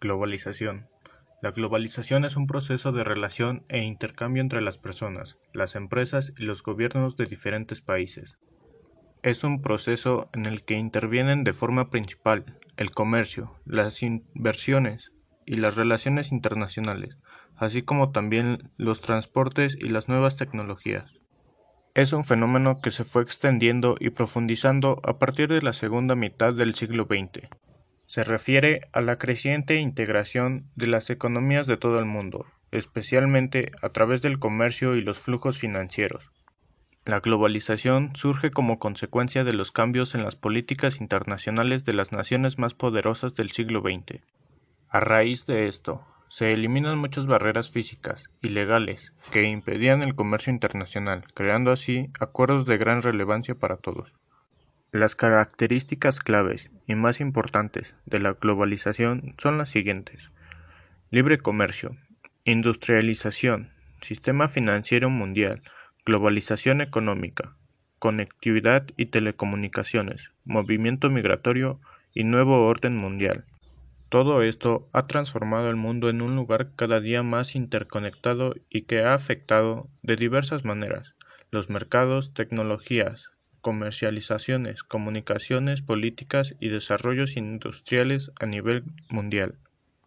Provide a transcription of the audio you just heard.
Globalización. La globalización es un proceso de relación e intercambio entre las personas, las empresas y los gobiernos de diferentes países. Es un proceso en el que intervienen de forma principal el comercio, las inversiones y las relaciones internacionales, así como también los transportes y las nuevas tecnologías. Es un fenómeno que se fue extendiendo y profundizando a partir de la segunda mitad del siglo XX. Se refiere a la creciente integración de las economías de todo el mundo, especialmente a través del comercio y los flujos financieros. La globalización surge como consecuencia de los cambios en las políticas internacionales de las naciones más poderosas del siglo XX. A raíz de esto, se eliminan muchas barreras físicas y legales que impedían el comercio internacional, creando así acuerdos de gran relevancia para todos. Las características claves y más importantes de la globalización son las siguientes. Libre comercio, industrialización, sistema financiero mundial, globalización económica, conectividad y telecomunicaciones, movimiento migratorio y nuevo orden mundial. Todo esto ha transformado el mundo en un lugar cada día más interconectado y que ha afectado de diversas maneras los mercados, tecnologías, comercializaciones, comunicaciones, políticas y desarrollos industriales a nivel mundial.